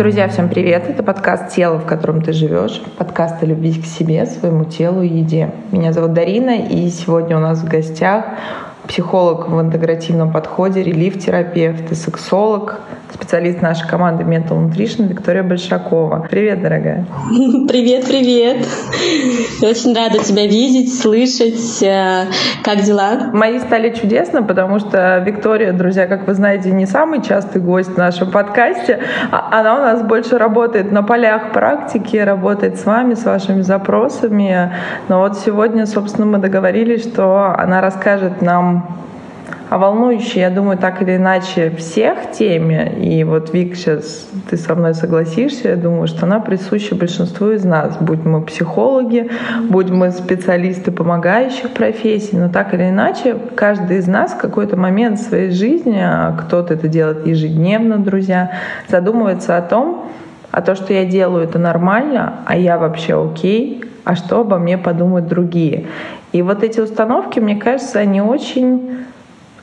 Друзья, всем привет! Это подкаст «Тело, в котором ты живешь», подкаст о любви к себе, своему телу и еде. Меня зовут Дарина, и сегодня у нас в гостях психолог в интегративном подходе, релиф-терапевт и сексолог, специалист нашей команды Mental Nutrition Виктория Большакова. Привет, дорогая. Привет, привет. Очень рада тебя видеть, слышать. Э, как дела? Мои стали чудесно, потому что Виктория, друзья, как вы знаете, не самый частый гость в нашем подкасте. А она у нас больше работает на полях практики, работает с вами, с вашими запросами. Но вот сегодня, собственно, мы договорились, что она расскажет нам а волнующей, я думаю, так или иначе всех теме, и вот Вик, сейчас ты со мной согласишься, я думаю, что она присуща большинству из нас, будь мы психологи, будь мы специалисты помогающих профессий, но так или иначе каждый из нас в какой-то момент в своей жизни, а кто-то это делает ежедневно, друзья, задумывается о том, а то, что я делаю, это нормально, а я вообще окей, а что обо мне подумают другие. И вот эти установки, мне кажется, они очень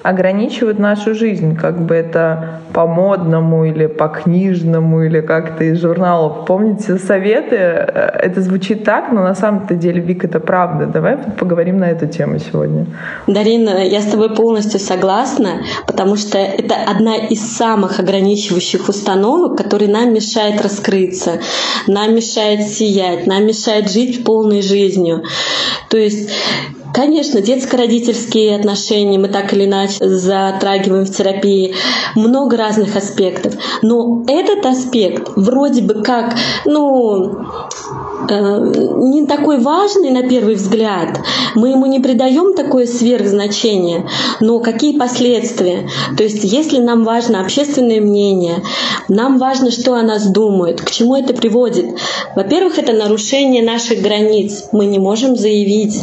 ограничивают нашу жизнь, как бы это по-модному или по-книжному или как-то из журналов. Помните советы? Это звучит так, но на самом-то деле, Вик, это правда. Давай поговорим на эту тему сегодня. Дарина, я с тобой полностью согласна, потому что это одна из самых ограничивающих установок, которые нам мешает раскрыться, нам мешает сиять, нам мешает жить полной жизнью. То есть Конечно, детско-родительские отношения мы так или иначе затрагиваем в терапии. Много разных аспектов. Но этот аспект вроде бы как, ну, не такой важный на первый взгляд. Мы ему не придаем такое сверхзначение. Но какие последствия? То есть, если нам важно общественное мнение, нам важно, что о нас думают, к чему это приводит. Во-первых, это нарушение наших границ. Мы не можем заявить,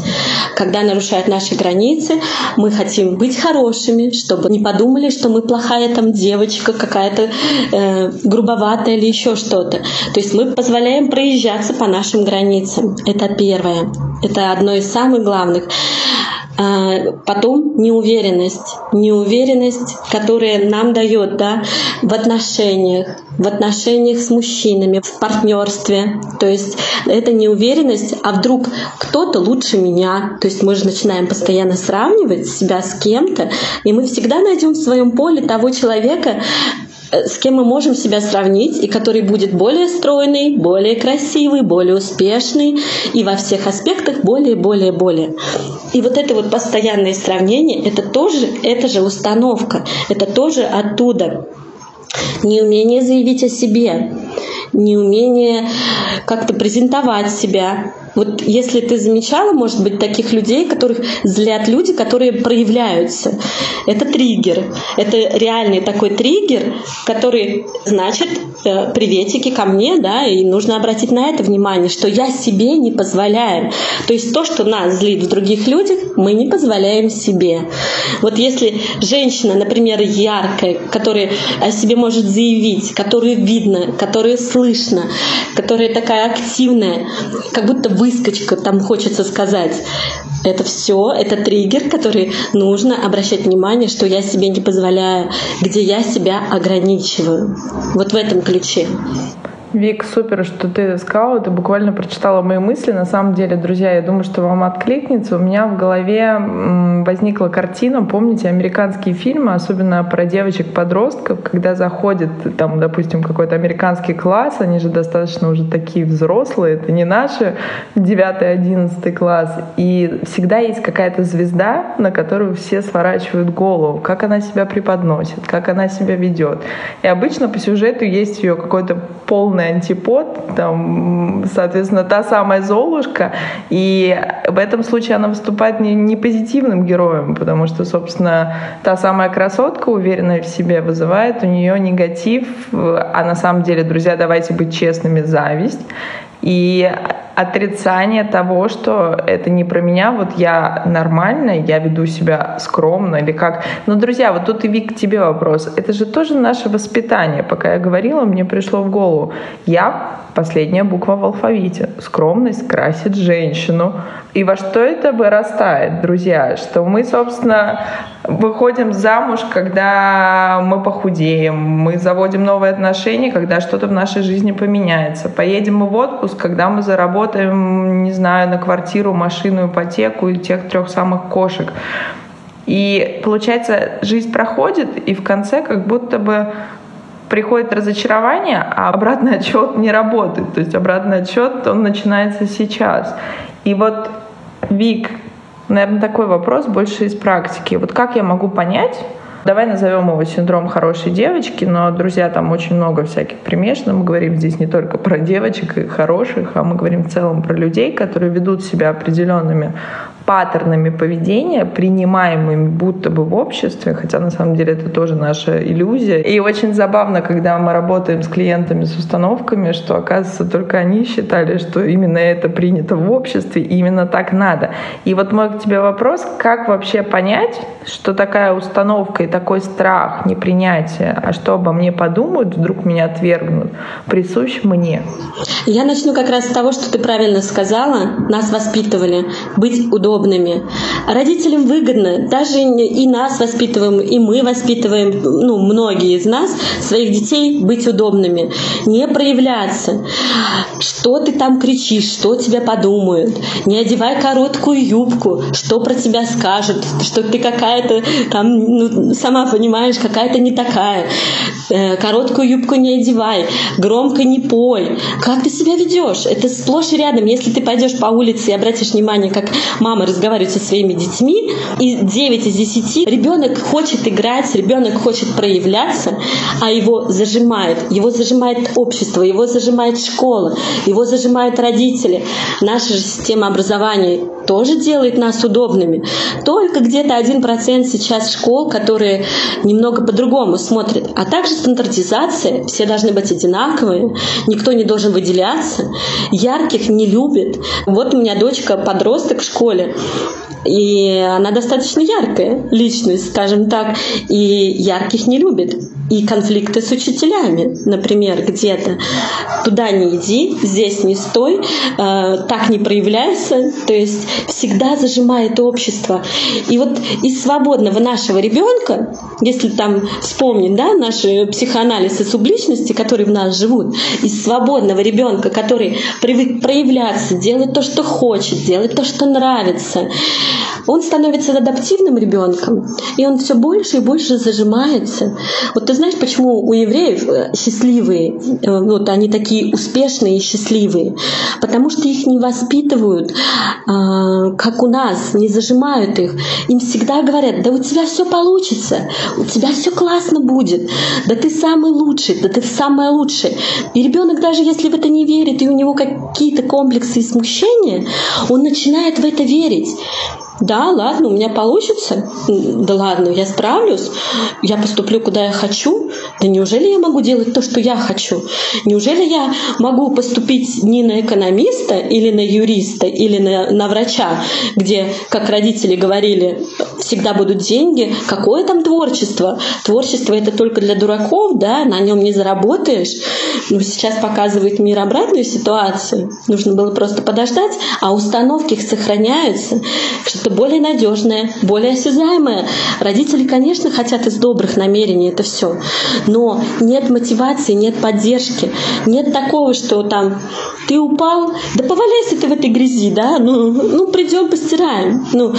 когда нарушают наши границы, мы хотим быть хорошими, чтобы не подумали, что мы плохая там девочка, какая-то э, грубоватая или еще что-то. То есть мы позволяем проезжаться по нашим границам. Это первое. Это одно из самых главных. А, потом неуверенность. Неуверенность, которая нам дает да, в отношениях, в отношениях с мужчинами, в партнерстве. То есть это неуверенность, а вдруг кто-то лучше меня. То есть мы же начинаем постоянно сравнивать себя с кем-то, и мы всегда найдем в своем поле того человека, с кем мы можем себя сравнить, и который будет более стройный, более красивый, более успешный, и во всех аспектах более, более, более. И вот это вот постоянное сравнение, это тоже, это же установка, это тоже оттуда. Неумение заявить о себе, неумение как-то презентовать себя, вот если ты замечала, может быть, таких людей, которых злят люди, которые проявляются. Это триггер. Это реальный такой триггер, который значит э, приветики ко мне, да, и нужно обратить на это внимание, что я себе не позволяю. То есть то, что нас злит в других людях, мы не позволяем себе. Вот если женщина, например, яркая, которая о себе может заявить, которую видно, которую слышно, которая такая активная, как будто вы выскочка, там хочется сказать. Это все, это триггер, который нужно обращать внимание, что я себе не позволяю, где я себя ограничиваю. Вот в этом ключе. Вик, супер, что ты сказала, ты буквально прочитала мои мысли. На самом деле, друзья, я думаю, что вам откликнется. У меня в голове возникла картина, помните, американские фильмы, особенно про девочек-подростков, когда заходит, там, допустим, какой-то американский класс, они же достаточно уже такие взрослые, это не наши 9-11 класс, и всегда есть какая-то звезда, на которую все сворачивают голову, как она себя преподносит, как она себя ведет. И обычно по сюжету есть ее какой-то полный полный антипод, там, соответственно, та самая Золушка, и в этом случае она выступает не, не позитивным героем, потому что, собственно, та самая красотка, уверенная в себе, вызывает у нее негатив, а на самом деле, друзья, давайте быть честными, зависть, и отрицание того, что это не про меня, вот я нормальная, я веду себя скромно или как. Но, друзья, вот тут и Вик, тебе вопрос. Это же тоже наше воспитание. Пока я говорила, мне пришло в голову. Я Последняя буква в алфавите. Скромность красит женщину. И во что это вырастает, друзья? Что мы, собственно, выходим замуж, когда мы похудеем, мы заводим новые отношения, когда что-то в нашей жизни поменяется. Поедем мы в отпуск, когда мы заработаем, не знаю, на квартиру, машину, ипотеку и тех трех самых кошек. И получается, жизнь проходит, и в конце как будто бы приходит разочарование, а обратный отчет не работает. То есть обратный отчет, он начинается сейчас. И вот, Вик, наверное, такой вопрос больше из практики. Вот как я могу понять, Давай назовем его синдром хорошей девочки, но, друзья, там очень много всяких примешанных. Мы говорим здесь не только про девочек и хороших, а мы говорим в целом про людей, которые ведут себя определенными паттернами поведения, принимаемыми будто бы в обществе, хотя на самом деле это тоже наша иллюзия. И очень забавно, когда мы работаем с клиентами с установками, что оказывается только они считали, что именно это принято в обществе, и именно так надо. И вот мой к тебе вопрос, как вообще понять, что такая установка и такой страх, непринятие, а что обо мне подумают, вдруг меня отвергнут, присущ мне? Я начну как раз с того, что ты правильно сказала. Нас воспитывали быть удобным удобными. Родителям выгодно, даже и нас воспитываем, и мы воспитываем, ну, многие из нас, своих детей быть удобными, не проявляться. Что ты там кричишь, что тебя подумают, не одевай короткую юбку, что про тебя скажут, что ты какая-то там, ну, сама понимаешь, какая-то не такая. Э, короткую юбку не одевай, громко не пой. Как ты себя ведешь? Это сплошь и рядом. Если ты пойдешь по улице и обратишь внимание, как мама мамы разговаривают со своими детьми, и 9 из 10 ребенок хочет играть, ребенок хочет проявляться, а его зажимает. Его зажимает общество, его зажимает школа, его зажимают родители. Наша же система образования тоже делает нас удобными. Только где-то 1% сейчас школ, которые немного по-другому смотрят. А также стандартизация, все должны быть одинаковые, никто не должен выделяться, ярких не любит. Вот у меня дочка подросток в школе, и она достаточно яркая личность, скажем так, и ярких не любит и конфликты с учителями, например, где-то. Туда не иди, здесь не стой, э, так не проявляйся, то есть всегда зажимает общество. И вот из свободного нашего ребенка, если там вспомнить, да, наши психоанализ и субличности, которые в нас живут, из свободного ребенка, который привык проявляться, делать то, что хочет, делать то, что нравится, он становится адаптивным ребенком, и он все больше и больше зажимается. Вот ты знаешь, почему у евреев э, счастливые, э, вот они такие успешные и счастливые? Потому что их не воспитывают, а, как у нас, не зажимают их. Им всегда говорят, да у тебя все получится, у тебя все классно будет, да ты самый лучший, да ты самая лучшая. И ребенок даже если в это не верит, и у него какие-то комплексы и смущения, он начинает в это верить. Да, ладно, у меня получится. Да ладно, я справлюсь. Я поступлю, куда я хочу. Да неужели я могу делать то, что я хочу? Неужели я могу поступить не на экономиста или на юриста или на, на врача, где, как родители говорили, всегда будут деньги? Какое там творчество? Творчество это только для дураков, да, на нем не заработаешь. Но сейчас показывает мир обратную ситуацию. Нужно было просто подождать, а установки сохраняются что-то более надежное, более осязаемое. Родители, конечно, хотят из добрых намерений это все, но нет мотивации, нет поддержки, нет такого, что там ты упал, да поваляйся ты в этой грязи, да, ну, ну придем постираем. Ну,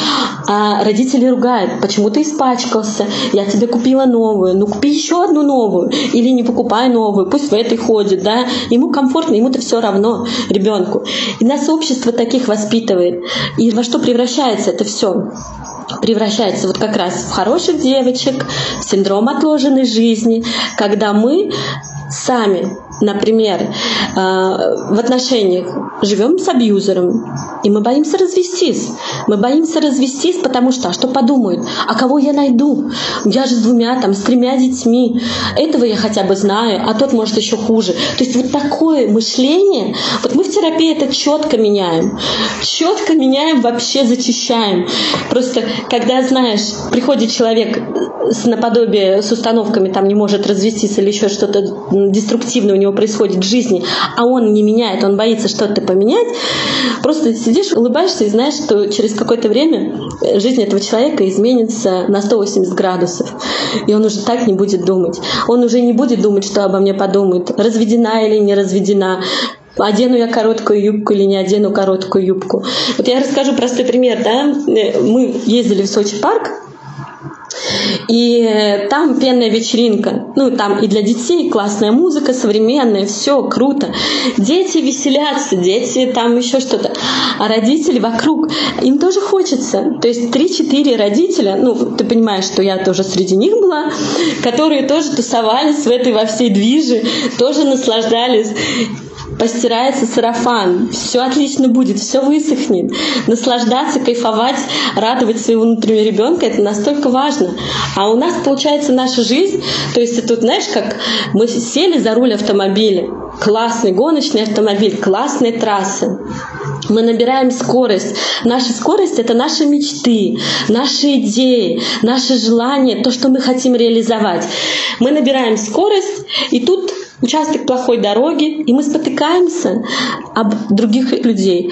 а родители ругают, почему ты испачкался, я тебе купила новую, ну купи еще одну новую, или не покупай новую, пусть в этой ходит, да, ему комфортно, ему-то все равно, ребенку. И нас общество таких воспитывает. И во что превращается это все? превращается вот как раз в хороших девочек, в синдром отложенной жизни, когда мы сами например, э, в отношениях живем с абьюзером, и мы боимся развестись. Мы боимся развестись, потому что, а что подумают? А кого я найду? Я же с двумя, там, с тремя детьми. Этого я хотя бы знаю, а тот может еще хуже. То есть вот такое мышление, вот мы в терапии это четко меняем. Четко меняем, вообще зачищаем. Просто, когда, знаешь, приходит человек с наподобие, с установками, там, не может развестись или еще что-то деструктивное у него него происходит в жизни, а он не меняет, он боится что-то поменять, просто сидишь, улыбаешься и знаешь, что через какое-то время жизнь этого человека изменится на 180 градусов. И он уже так не будет думать. Он уже не будет думать, что обо мне подумают, разведена или не разведена, одену я короткую юбку или не одену короткую юбку. Вот я расскажу простой пример. Да? Мы ездили в Сочи парк, и там пенная вечеринка. Ну, там и для детей классная музыка, современная, все круто. Дети веселятся, дети там еще что-то. А родители вокруг, им тоже хочется. То есть 3-4 родителя, ну, ты понимаешь, что я тоже среди них была, которые тоже тусовались в этой во всей движе, тоже наслаждались постирается сарафан, все отлично будет, все высохнет. Наслаждаться, кайфовать, радовать своего внутреннего ребенка это настолько важно. А у нас получается наша жизнь, то есть это, знаешь, как мы сели за руль автомобиля, классный гоночный автомобиль, классная трасса. Мы набираем скорость. Наша скорость — это наши мечты, наши идеи, наши желания, то, что мы хотим реализовать. Мы набираем скорость, и тут участок плохой дороги, и мы спотыкаемся об других людей.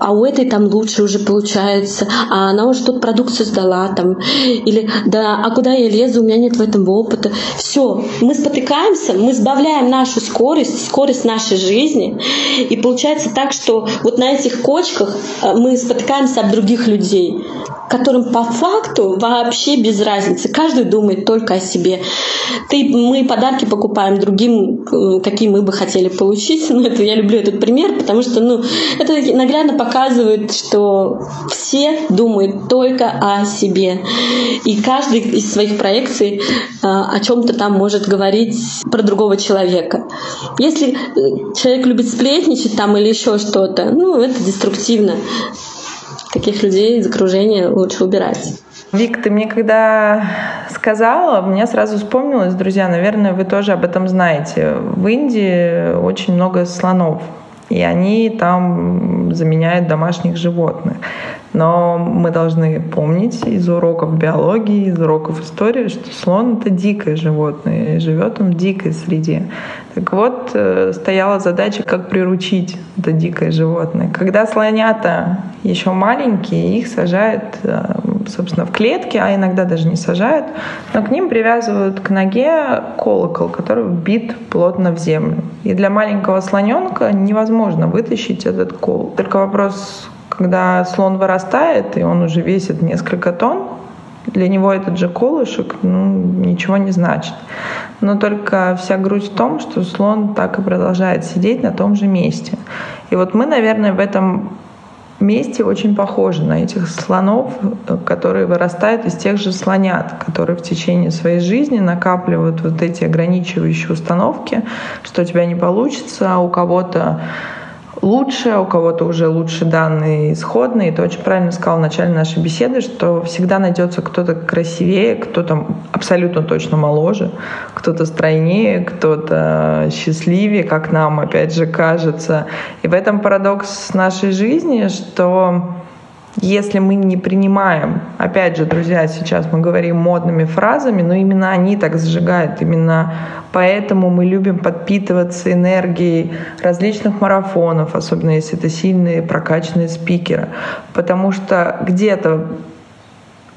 А у этой там лучше уже получается, а она уже тут продукцию сдала там. Или да, а куда я лезу, у меня нет в этом опыта. Все, мы спотыкаемся, мы сбавляем нашу скорость, скорость нашей жизни. И получается так, что вот на этих кочках э, мы спотыкаемся об других людей которым по факту вообще без разницы. Каждый думает только о себе. Ты, мы подарки покупаем другим, какие мы бы хотели получить. Ну, это, я люблю этот пример, потому что ну, это наглядно показывает, что все думают только о себе. И каждый из своих проекций э, о чем-то там может говорить про другого человека. Если э, человек любит сплетничать там или еще что-то, ну, это деструктивно таких людей из окружения лучше убирать. Вик, ты мне когда сказала, мне сразу вспомнилось, друзья, наверное, вы тоже об этом знаете. В Индии очень много слонов, и они там заменяют домашних животных. Но мы должны помнить из уроков биологии, из уроков истории, что слон — это дикое животное, и живет он в дикой среде. Так вот, э, стояла задача, как приручить это дикое животное. Когда слонята еще маленькие, их сажают, э, собственно, в клетки, а иногда даже не сажают, но к ним привязывают к ноге колокол, который вбит плотно в землю. И для маленького слоненка невозможно вытащить этот кол. Только вопрос, когда слон вырастает, и он уже весит несколько тонн, для него этот же колышек ну, ничего не значит. Но только вся грусть в том, что слон так и продолжает сидеть на том же месте. И вот мы, наверное, в этом месте очень похожи на этих слонов, которые вырастают из тех же слонят, которые в течение своей жизни накапливают вот эти ограничивающие установки, что у тебя не получится, а у кого-то лучше, у кого-то уже лучше данные исходные. Ты очень правильно сказал в начале нашей беседы, что всегда найдется кто-то красивее, кто-то абсолютно точно моложе, кто-то стройнее, кто-то счастливее, как нам, опять же, кажется. И в этом парадокс нашей жизни, что если мы не принимаем, опять же, друзья, сейчас мы говорим модными фразами, но именно они так сжигают, именно поэтому мы любим подпитываться энергией различных марафонов, особенно если это сильные прокачанные спикеры, потому что где-то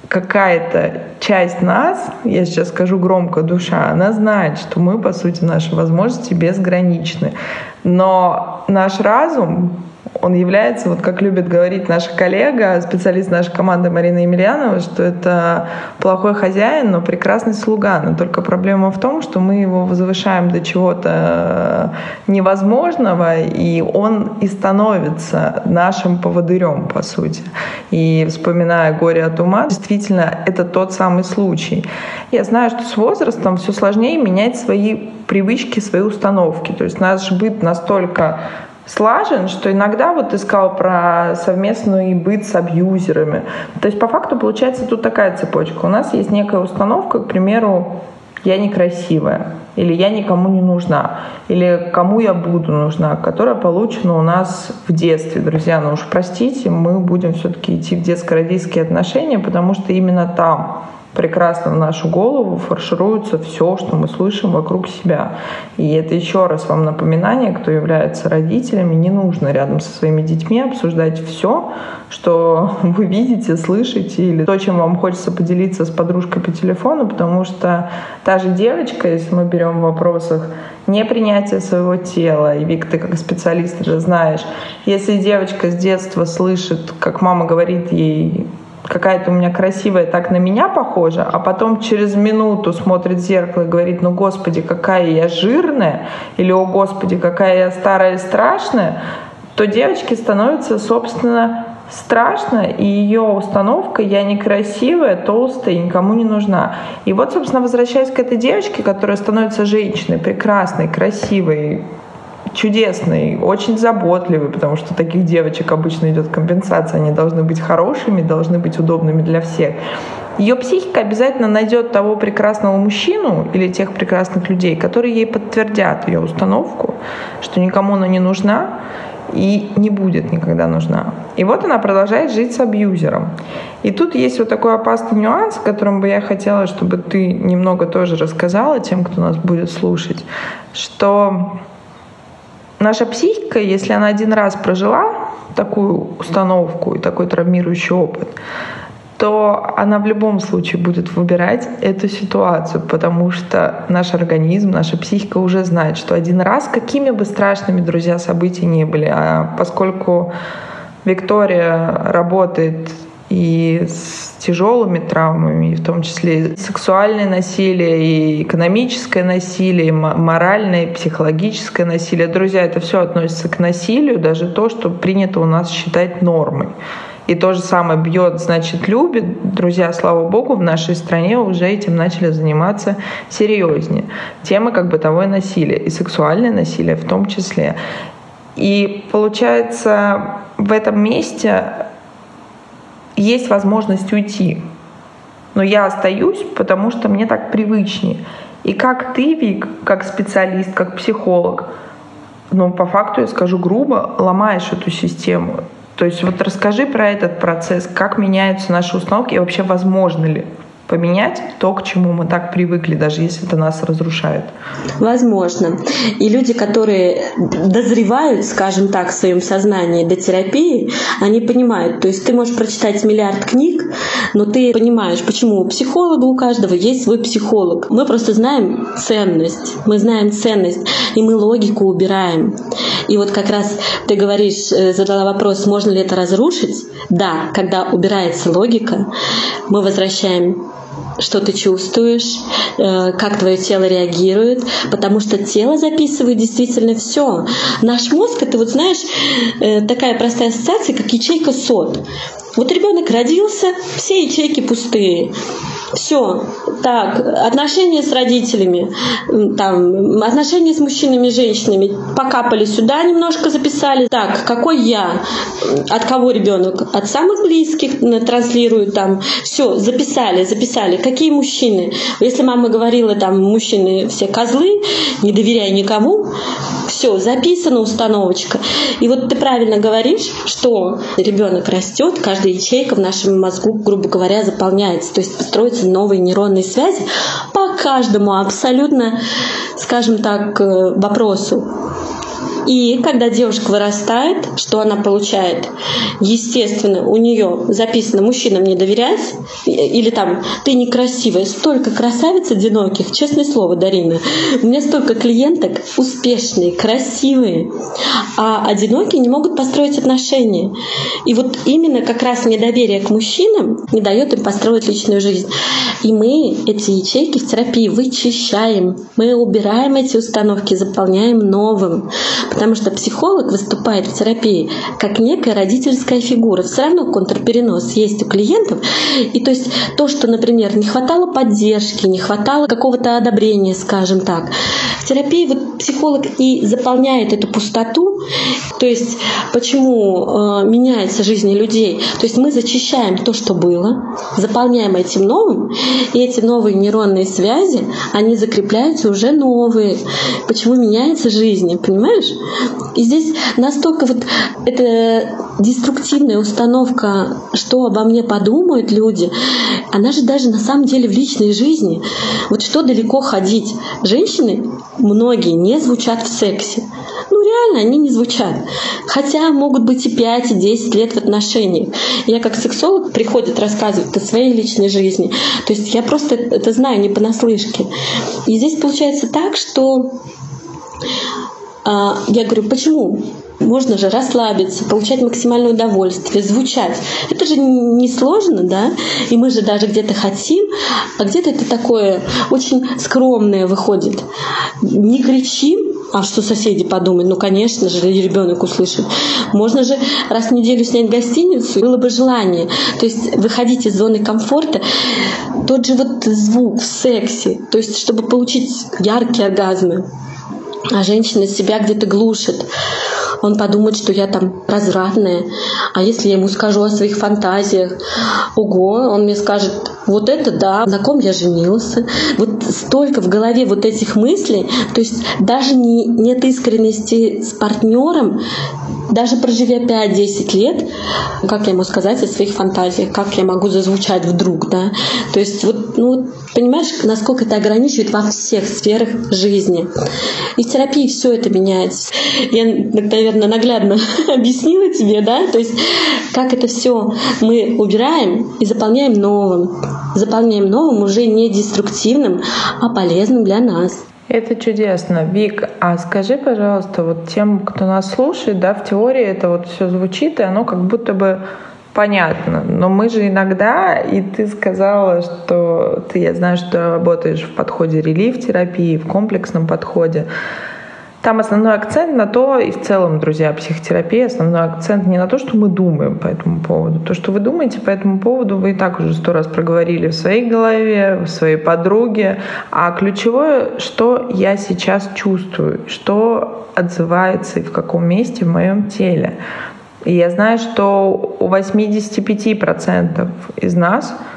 какая-то часть нас, я сейчас скажу громко, душа, она знает, что мы, по сути, наши возможности безграничны. Но наш разум он является, вот как любит говорить наша коллега, специалист нашей команды Марина Емельянова, что это плохой хозяин, но прекрасный слуга. Но только проблема в том, что мы его возвышаем до чего-то невозможного, и он и становится нашим поводырем, по сути. И вспоминая «Горе от ума», действительно, это тот самый случай. Я знаю, что с возрастом все сложнее менять свои привычки, свои установки. То есть наш быт настолько слажен, что иногда вот ты сказал про совместный быт с абьюзерами. То есть по факту получается тут такая цепочка. У нас есть некая установка, к примеру, я некрасивая, или я никому не нужна, или кому я буду нужна, которая получена у нас в детстве, друзья. Ну уж простите, мы будем все-таки идти в детско-родительские отношения, потому что именно там прекрасно в нашу голову фаршируется все, что мы слышим вокруг себя. И это еще раз вам напоминание, кто является родителями, не нужно рядом со своими детьми обсуждать все, что вы видите, слышите, или то, чем вам хочется поделиться с подружкой по телефону, потому что та же девочка, если мы берем в вопросах непринятие своего тела, и Вик, ты как специалист это знаешь, если девочка с детства слышит, как мама говорит ей, какая-то у меня красивая, так на меня похожа, а потом через минуту смотрит в зеркало и говорит, ну, господи, какая я жирная, или, о, господи, какая я старая и страшная, то девочке становится, собственно, страшно, и ее установка «я некрасивая, толстая никому не нужна». И вот, собственно, возвращаясь к этой девочке, которая становится женщиной, прекрасной, красивой, чудесный, очень заботливый, потому что таких девочек обычно идет компенсация, они должны быть хорошими, должны быть удобными для всех. Ее психика обязательно найдет того прекрасного мужчину или тех прекрасных людей, которые ей подтвердят ее установку, что никому она не нужна и не будет никогда нужна. И вот она продолжает жить с абьюзером. И тут есть вот такой опасный нюанс, о котором бы я хотела, чтобы ты немного тоже рассказала тем, кто нас будет слушать, что наша психика, если она один раз прожила такую установку и такой травмирующий опыт, то она в любом случае будет выбирать эту ситуацию, потому что наш организм, наша психика уже знает, что один раз, какими бы страшными, друзья, события не были, а поскольку Виктория работает и с тяжелыми травмами, в том числе сексуальное насилие, и экономическое насилие, и моральное, и психологическое насилие. Друзья, это все относится к насилию, даже то, что принято у нас считать нормой. И то же самое бьет, значит, любит. Друзья, слава богу, в нашей стране уже этим начали заниматься серьезнее. Темы как бытовое насилие и сексуальное насилие в том числе. И получается, в этом месте есть возможность уйти. Но я остаюсь, потому что мне так привычнее. И как ты, Вик, как специалист, как психолог, ну, по факту, я скажу грубо, ломаешь эту систему. То есть вот расскажи про этот процесс, как меняются наши установки и вообще возможно ли поменять то, к чему мы так привыкли, даже если это нас разрушает? Возможно. И люди, которые дозревают, скажем так, в своем сознании до терапии, они понимают. То есть ты можешь прочитать миллиард книг, но ты понимаешь, почему у психолога у каждого есть свой психолог. Мы просто знаем ценность. Мы знаем ценность, и мы логику убираем. И вот как раз ты говоришь, э, задала вопрос, можно ли это разрушить? Да, когда убирается логика, мы возвращаем что ты чувствуешь, э, как твое тело реагирует, потому что тело записывает действительно все. Наш мозг это вот знаешь э, такая простая ассоциация, как ячейка сот. Вот ребенок родился, все ячейки пустые. Все, так, отношения с родителями, там, отношения с мужчинами и женщинами покапали сюда немножко записали. Так, какой я? От кого ребенок? От самых близких транслируют там. Все, записали, записали. Какие мужчины? Если мама говорила, там, мужчины все козлы, не доверяй никому, все, записана установочка. И вот ты правильно говоришь, что ребенок растет, каждая ячейка в нашем мозгу, грубо говоря, заполняется. То есть формируются новые нейронные связи по каждому абсолютно, скажем так, э, вопросу. И когда девушка вырастает, что она получает? Естественно, у нее записано «мужчинам не доверять» или там «ты некрасивая». Столько красавиц одиноких, честное слово, Дарина. У меня столько клиенток успешные, красивые, а одинокие не могут построить отношения. И вот именно как раз недоверие к мужчинам не дает им построить личную жизнь. И мы эти ячейки в терапии вычищаем. Мы убираем эти установки, заполняем новым. Потому что психолог выступает в терапии как некая родительская фигура. Все равно контрперенос есть у клиентов. И то есть то, что, например, не хватало поддержки, не хватало какого-то одобрения, скажем так. В терапии вот психолог и заполняет эту пустоту. То есть почему э, меняется жизнь людей? То есть мы зачищаем то, что было, заполняем этим новым, и эти новые нейронные связи, они закрепляются уже новые. Почему меняется жизнь, понимаешь? И здесь настолько вот эта деструктивная установка, что обо мне подумают люди, она же даже на самом деле в личной жизни. Вот что далеко ходить. Женщины, многие, не звучат в сексе. Ну, реально, они не звучат. Хотя могут быть и 5, и 10 лет в отношениях. Я как сексолог приходит рассказывать о своей личной жизни. То есть я просто это знаю не понаслышке. И здесь получается так, что я говорю, почему? Можно же расслабиться, получать максимальное удовольствие, звучать. Это же не сложно, да? И мы же даже где-то хотим, а где-то это такое очень скромное выходит. Не кричим, а что соседи подумают? Ну, конечно же, ребенок услышит. Можно же раз в неделю снять гостиницу, было бы желание. То есть выходить из зоны комфорта. Тот же вот звук в сексе, то есть чтобы получить яркие оргазмы, а женщина себя где-то глушит. Он подумает, что я там развратная. А если я ему скажу о своих фантазиях, ого, он мне скажет, вот это да, на ком я женился. Вот столько в голове вот этих мыслей, то есть даже не, нет искренности с партнером, даже проживя 5-10 лет, как я ему сказать о своих фантазиях, как я могу зазвучать вдруг, да. То есть вот, ну, понимаешь, насколько это ограничивает во всех сферах жизни. И в терапии все это меняется. Я, наверное, наглядно объяснила тебе, да, то есть как это все мы убираем и заполняем новым. Заполняем новым уже не деструктивным, а полезным для нас. Это чудесно. Вик, а скажи, пожалуйста, вот тем, кто нас слушает, да, в теории это вот все звучит, и оно как будто бы понятно. Но мы же иногда, и ты сказала, что ты, я знаю, что работаешь в подходе релиф-терапии, в комплексном подходе. Там основной акцент на то, и в целом, друзья, психотерапия, основной акцент не на то, что мы думаем по этому поводу. То, что вы думаете по этому поводу, вы и так уже сто раз проговорили в своей голове, в своей подруге. А ключевое, что я сейчас чувствую, что отзывается и в каком месте в моем теле. И я знаю, что у 85% из нас —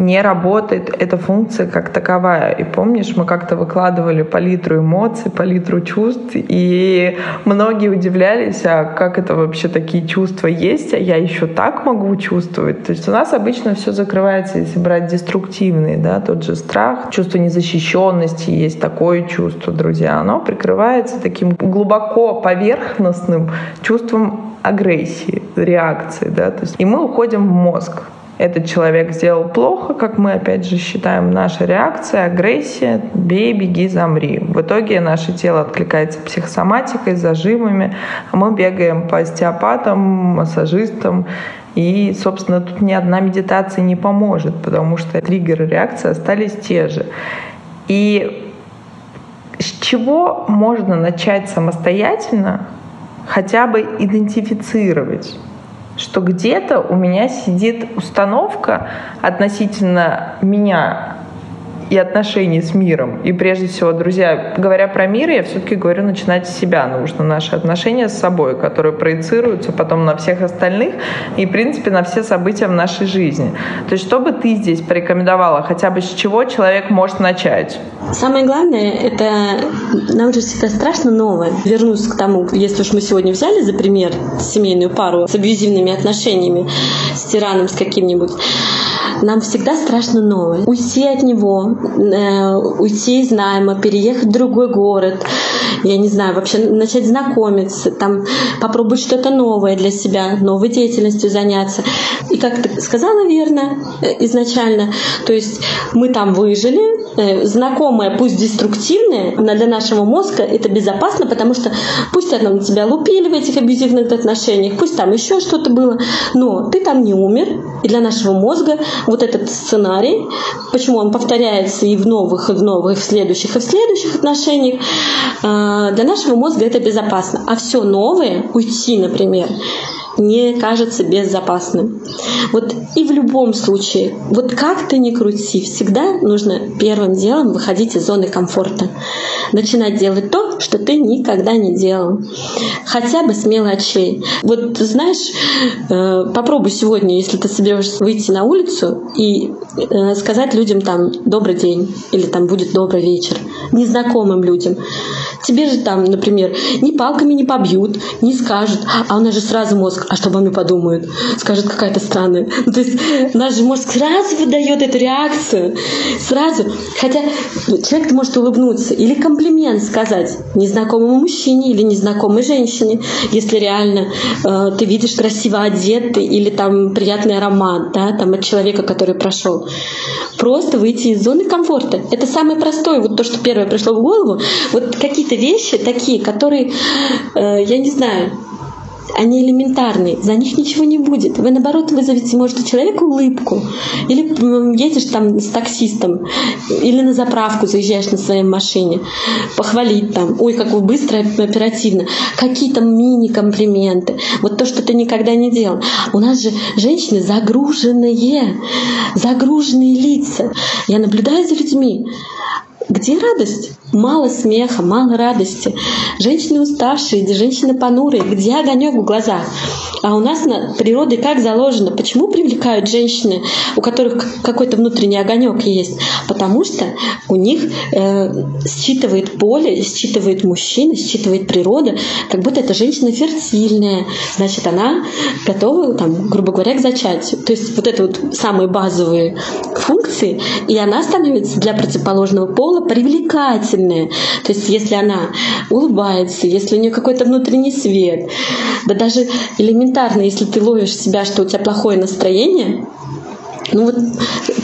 не работает эта функция как таковая. И помнишь, мы как-то выкладывали палитру эмоций, палитру чувств, и многие удивлялись, а как это вообще такие чувства есть, а я еще так могу чувствовать. То есть у нас обычно все закрывается, если брать деструктивные, да, тот же страх, чувство незащищенности, есть такое чувство, друзья, оно прикрывается таким глубоко поверхностным чувством агрессии, реакции, да, то есть и мы уходим в мозг этот человек сделал плохо, как мы опять же считаем, наша реакция, агрессия, бей, беги, замри. В итоге наше тело откликается психосоматикой, зажимами, а мы бегаем по остеопатам, массажистам, и, собственно, тут ни одна медитация не поможет, потому что триггеры реакции остались те же. И с чего можно начать самостоятельно хотя бы идентифицировать что где-то у меня сидит установка относительно меня и отношений с миром. И прежде всего, друзья, говоря про мир, я все-таки говорю, начинать с себя нужно. Наши отношения с собой, которые проецируются потом на всех остальных и, в принципе, на все события в нашей жизни. То есть, что бы ты здесь порекомендовала, хотя бы с чего человек может начать? Самое главное, это нам же всегда страшно новое. Вернусь к тому, если уж мы сегодня взяли за пример семейную пару с абьюзивными отношениями, с тираном с каким-нибудь, нам всегда страшно новое. Уйти от него, э, уйти из найма, переехать в другой город, я не знаю, вообще начать знакомиться, там попробовать что-то новое для себя, новой деятельностью заняться. И как ты сказала верно э, изначально, то есть мы там выжили, э, знакомое, пусть деструктивное, но для нашего мозга это безопасно, потому что пусть на тебя лупили в этих абьюзивных отношениях, пусть там еще что-то было, но ты там не умер, и для нашего мозга вот этот сценарий, почему он повторяется и в новых, и в новых, и в следующих, и в следующих отношениях, а, для нашего мозга это безопасно. А все новое, уйти, например, не кажется безопасным. Вот и в любом случае, вот как ты ни крути, всегда нужно первым делом выходить из зоны комфорта. Начинать делать то, что ты никогда не делал. Хотя бы с мелочей. Вот знаешь, э, попробуй сегодня, если ты соберешься выйти на улицу и э, сказать людям там «добрый день» или там «будет добрый вечер», незнакомым людям. Тебе же там, например, ни палками не побьют, не скажут, а у нас же сразу мозг, а что обо мне подумают? Скажет какая-то странная. Ну, то есть наш же мозг сразу выдает эту реакцию. Сразу. Хотя человек может улыбнуться или комплимент сказать незнакомому мужчине или незнакомой женщине, если реально э, ты видишь красиво одетый или там приятный аромат да, там, от человека, который прошел. Просто выйти из зоны комфорта. Это самое простое, вот то, что первое пришло в голову. Вот какие-то вещи такие, которые, э, я не знаю, они элементарные, за них ничего не будет. Вы, наоборот, вызовете, может, у человека улыбку. Или едешь там с таксистом, или на заправку заезжаешь на своей машине, похвалить там, ой, как вы быстро, оперативно. Какие-то мини-комплименты. Вот то, что ты никогда не делал. У нас же женщины загруженные, загруженные лица. Я наблюдаю за людьми. Где радость? Мало смеха, мало радости. Женщины уставшие, женщины понурые. Где огонек в глазах? А у нас на природе как заложено? Почему привлекают женщины, у которых какой-то внутренний огонек есть? Потому что у них э, считывает поле, считывает мужчина, считывает природа, как будто эта женщина фертильная. Значит, она готова, там, грубо говоря, к зачатию. То есть вот это вот самые базовые функции, и она становится для противоположного пола привлекательная. То есть если она улыбается, если у нее какой-то внутренний свет, да даже элементарно, если ты ловишь себя, что у тебя плохое настроение, ну вот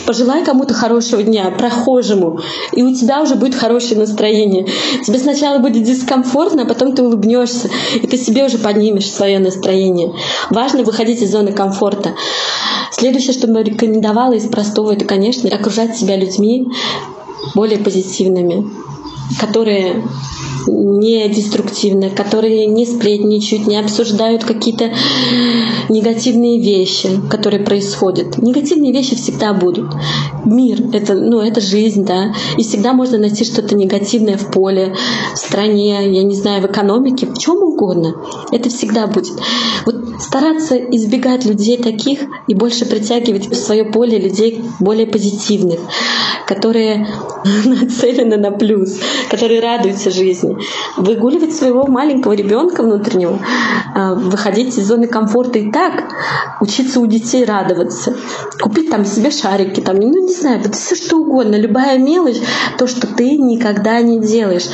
пожелай кому-то хорошего дня, прохожему, и у тебя уже будет хорошее настроение. Тебе сначала будет дискомфортно, а потом ты улыбнешься, и ты себе уже поднимешь свое настроение. Важно выходить из зоны комфорта. Следующее, что бы рекомендовала из простого, это, конечно, окружать себя людьми более позитивными, которые не деструктивны, которые не сплетничают, не обсуждают какие-то негативные вещи, которые происходят. Негативные вещи всегда будут. Мир — это, ну, это жизнь, да, и всегда можно найти что-то негативное в поле, в стране, я не знаю, в экономике, в чем угодно. Это всегда будет. Вот стараться избегать людей таких и больше притягивать в свое поле людей более позитивных, которые нацелены на плюс, которые радуются жизни. Выгуливать своего маленького ребенка внутреннего, а, выходить из зоны комфорта и так, учиться у детей радоваться, купить там себе шарики, там, ну не знаю, вот все что угодно, любая мелочь, то, что ты никогда не делаешь.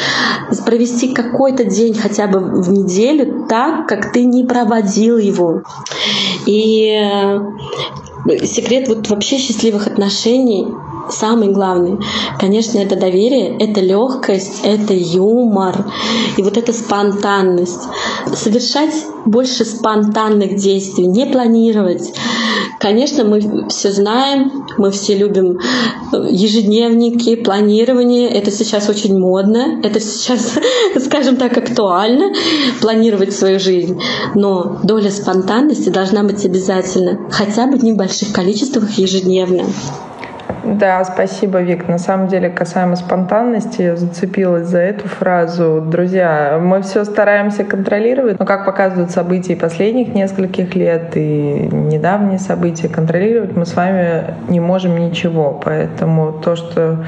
Провести какой-то день хотя бы в неделю так, как ты не проводил его. И э, секрет вот вообще счастливых отношений самый главный, конечно, это доверие, это легкость, это юмор и вот эта спонтанность. Совершать больше спонтанных действий, не планировать. Конечно, мы все знаем, мы все любим ежедневники, планирование. Это сейчас очень модно, это сейчас, скажем так, актуально, планировать свою жизнь. Но доля спонтанности должна быть обязательно, хотя бы в небольших количествах ежедневно. Да, спасибо, Вик. На самом деле, касаемо спонтанности, я зацепилась за эту фразу. Друзья, мы все стараемся контролировать, но как показывают события последних нескольких лет и недавние события, контролировать мы с вами не можем ничего. Поэтому то, что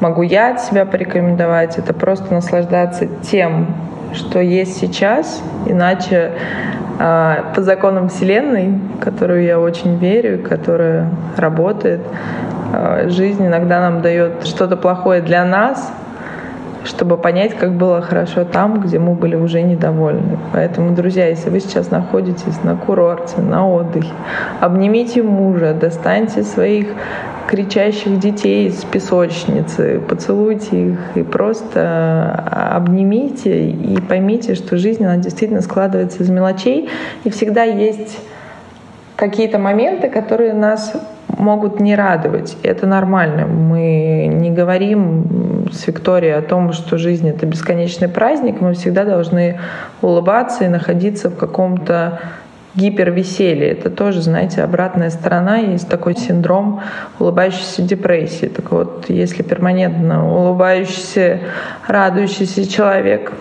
могу я от себя порекомендовать, это просто наслаждаться тем, что есть сейчас, иначе э, по законам Вселенной, в которую я очень верю, которая работает, жизнь иногда нам дает что-то плохое для нас, чтобы понять, как было хорошо там, где мы были уже недовольны. Поэтому, друзья, если вы сейчас находитесь на курорте, на отдыхе, обнимите мужа, достаньте своих кричащих детей из песочницы, поцелуйте их и просто обнимите и поймите, что жизнь, она действительно складывается из мелочей, и всегда есть какие-то моменты, которые нас могут не радовать. Это нормально. Мы не говорим с Викторией о том, что жизнь — это бесконечный праздник. Мы всегда должны улыбаться и находиться в каком-то гипервеселье. Это тоже, знаете, обратная сторона. Есть такой синдром улыбающейся депрессии. Так вот, если перманентно улыбающийся, радующийся человек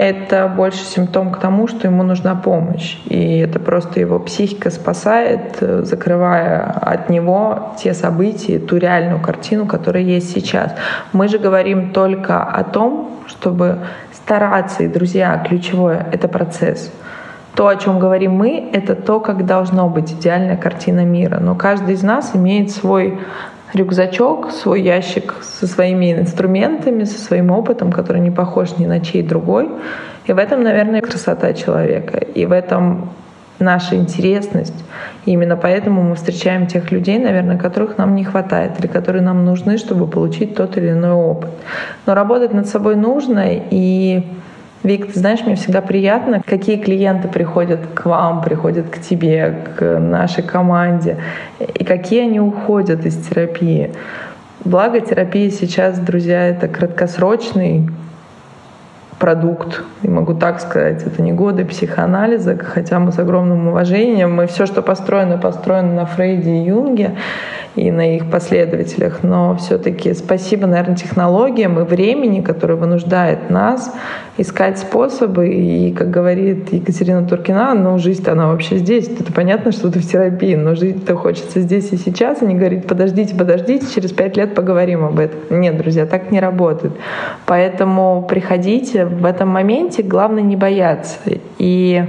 это больше симптом к тому, что ему нужна помощь. И это просто его психика спасает, закрывая от него те события, ту реальную картину, которая есть сейчас. Мы же говорим только о том, чтобы стараться, и, друзья, ключевое — это процесс. То, о чем говорим мы, это то, как должно быть идеальная картина мира. Но каждый из нас имеет свой рюкзачок, свой ящик со своими инструментами, со своим опытом, который не похож ни на чей другой. И в этом, наверное, красота человека. И в этом наша интересность. И именно поэтому мы встречаем тех людей, наверное, которых нам не хватает или которые нам нужны, чтобы получить тот или иной опыт. Но работать над собой нужно, и Вик, ты знаешь, мне всегда приятно, какие клиенты приходят к вам, приходят к тебе, к нашей команде, и какие они уходят из терапии. Благо терапия сейчас, друзья, это краткосрочный продукт, и могу так сказать, это не годы психоанализа, хотя мы с огромным уважением, мы все, что построено, построено на Фрейде и Юнге, и на их последователях, но все-таки спасибо, наверное, технологиям и времени, которое вынуждает нас искать способы. И, как говорит Екатерина Туркина, ну, жизнь-то она вообще здесь. Это понятно, что ты в терапии, но жить-то хочется здесь и сейчас, и не говорить, подождите, подождите, через пять лет поговорим об этом. Нет, друзья, так не работает. Поэтому приходите в этом моменте, главное не бояться. И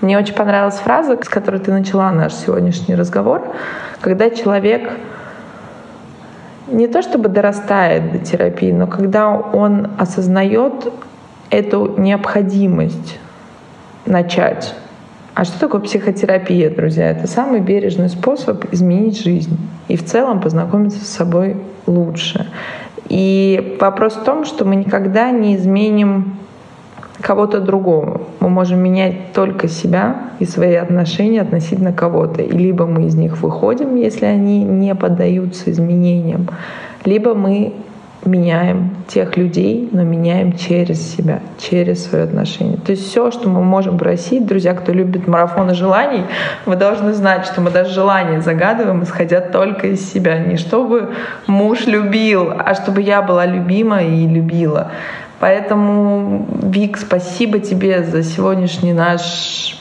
мне очень понравилась фраза, с которой ты начала наш сегодняшний разговор, когда человек не то чтобы дорастает до терапии, но когда он осознает эту необходимость начать. А что такое психотерапия, друзья? Это самый бережный способ изменить жизнь и в целом познакомиться с собой лучше. И вопрос в том, что мы никогда не изменим кого-то другого. Мы можем менять только себя и свои отношения относительно кого-то. И либо мы из них выходим, если они не поддаются изменениям, либо мы меняем тех людей, но меняем через себя, через свои отношения. То есть все, что мы можем просить, друзья, кто любит марафоны желаний, вы должны знать, что мы даже желания загадываем, исходя только из себя. Не чтобы муж любил, а чтобы я была любима и любила. Поэтому, Вик, спасибо тебе за сегодняшний наш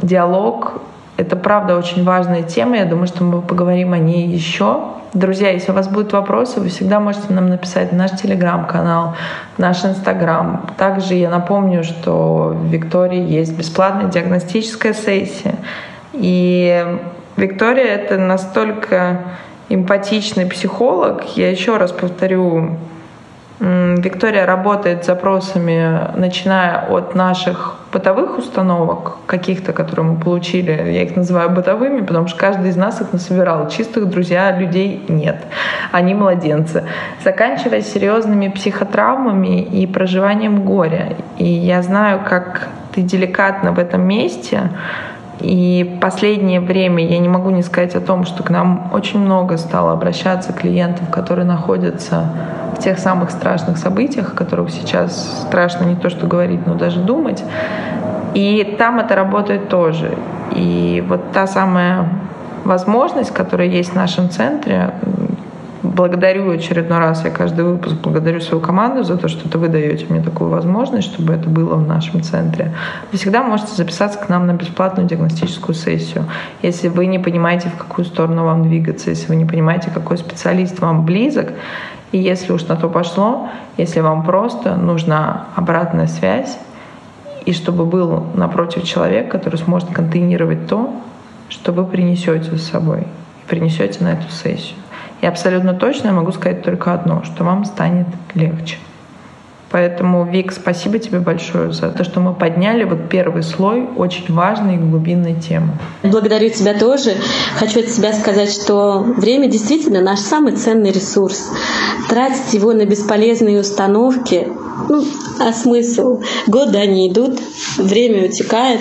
диалог. Это правда очень важная тема. Я думаю, что мы поговорим о ней еще. Друзья, если у вас будут вопросы, вы всегда можете нам написать в наш телеграм-канал, наш инстаграм. Также я напомню, что в Виктории есть бесплатная диагностическая сессия. И Виктория — это настолько эмпатичный психолог. Я еще раз повторю, Виктория работает с запросами, начиная от наших бытовых установок, каких-то, которые мы получили, я их называю бытовыми, потому что каждый из нас их насобирал. Чистых друзья людей нет. Они младенцы. Заканчивая серьезными психотравмами и проживанием горя. И я знаю, как ты деликатно в этом месте, и последнее время я не могу не сказать о том, что к нам очень много стало обращаться клиентов, которые находятся в тех самых страшных событиях, о которых сейчас страшно не то что говорить, но даже думать. И там это работает тоже. И вот та самая возможность, которая есть в нашем центре, благодарю очередной раз, я каждый выпуск благодарю свою команду за то, что вы даете мне такую возможность, чтобы это было в нашем центре. Вы всегда можете записаться к нам на бесплатную диагностическую сессию. Если вы не понимаете, в какую сторону вам двигаться, если вы не понимаете, какой специалист вам близок, и если уж на то пошло, если вам просто нужна обратная связь, и чтобы был напротив человек, который сможет контейнировать то, что вы принесете с собой, принесете на эту сессию. И абсолютно точно я могу сказать только одно, что вам станет легче. Поэтому, Вик, спасибо тебе большое за то, что мы подняли вот первый слой очень важной и глубинной темы. Благодарю тебя тоже. Хочу от себя сказать, что время действительно наш самый ценный ресурс. Тратить его на бесполезные установки, ну, а смысл? Годы они идут, время утекает.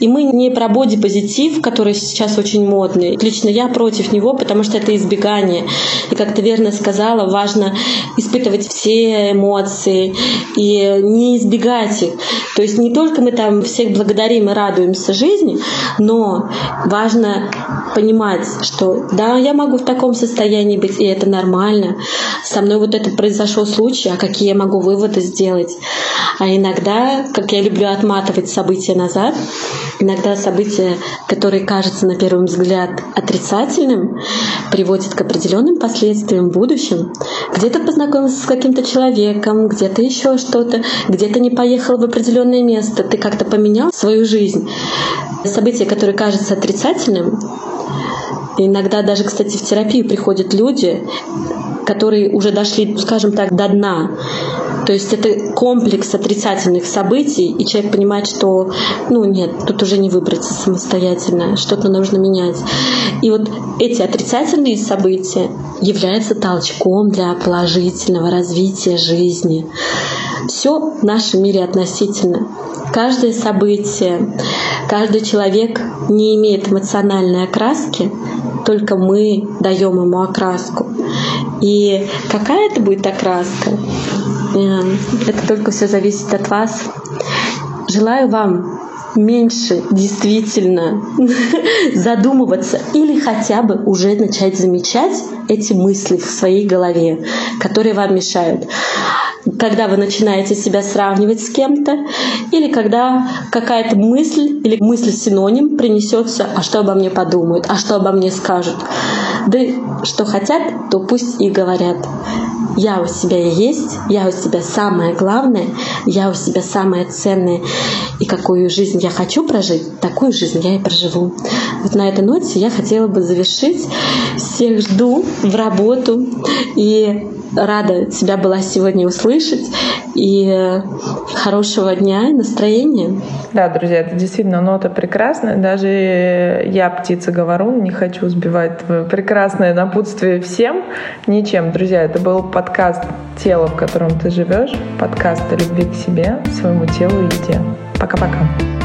И мы не про бодипозитив, который сейчас очень модный. Лично я против него, потому что это избегание. И, как ты верно сказала, важно испытывать все эмоции и не избегать их. То есть не только мы там всех благодарим и радуемся жизни, но важно понимать, что да, я могу в таком состоянии быть, и это нормально. со мной вот это произошел случай, а какие я могу выводы сделать. А иногда, как я люблю отматывать события назад, иногда события, которые кажутся на первый взгляд отрицательным, приводят к определенным последствиям в будущем. Где-то познакомился с каким-то человеком, где-то еще что-то, где-то не поехал в определенное место, ты как-то поменял свою жизнь. События, которые кажутся отрицательным, иногда даже, кстати, в терапию приходят люди, которые уже дошли, скажем так, до дна. То есть это комплекс отрицательных событий, и человек понимает, что, ну нет, тут уже не выбраться самостоятельно, что-то нужно менять. И вот эти отрицательные события являются толчком для положительного развития жизни. Все в нашем мире относительно. Каждое событие, каждый человек не имеет эмоциональной окраски, только мы даем ему окраску. И какая это будет окраска? Эм, это только все зависит от вас. Желаю вам меньше действительно задумываться или хотя бы уже начать замечать эти мысли в своей голове, которые вам мешают когда вы начинаете себя сравнивать с кем-то, или когда какая-то мысль или мысль-синоним принесется, а что обо мне подумают, а что обо мне скажут. Да что хотят, то пусть и говорят. Я у себя есть, я у себя самое главное, я у себя самое ценное. И какую жизнь я хочу прожить, такую жизнь я и проживу. Вот на этой ноте я хотела бы завершить. Всех жду в работу и рада тебя была сегодня услышать. И хорошего дня и настроения. Да, друзья, это действительно нота прекрасная. Даже я, птица говорун, не хочу сбивать твое прекрасное напутствие всем ничем. Друзья, это был подкаст «Тело, в котором ты живешь», подкаст о любви к себе, своему телу и еде. Пока-пока.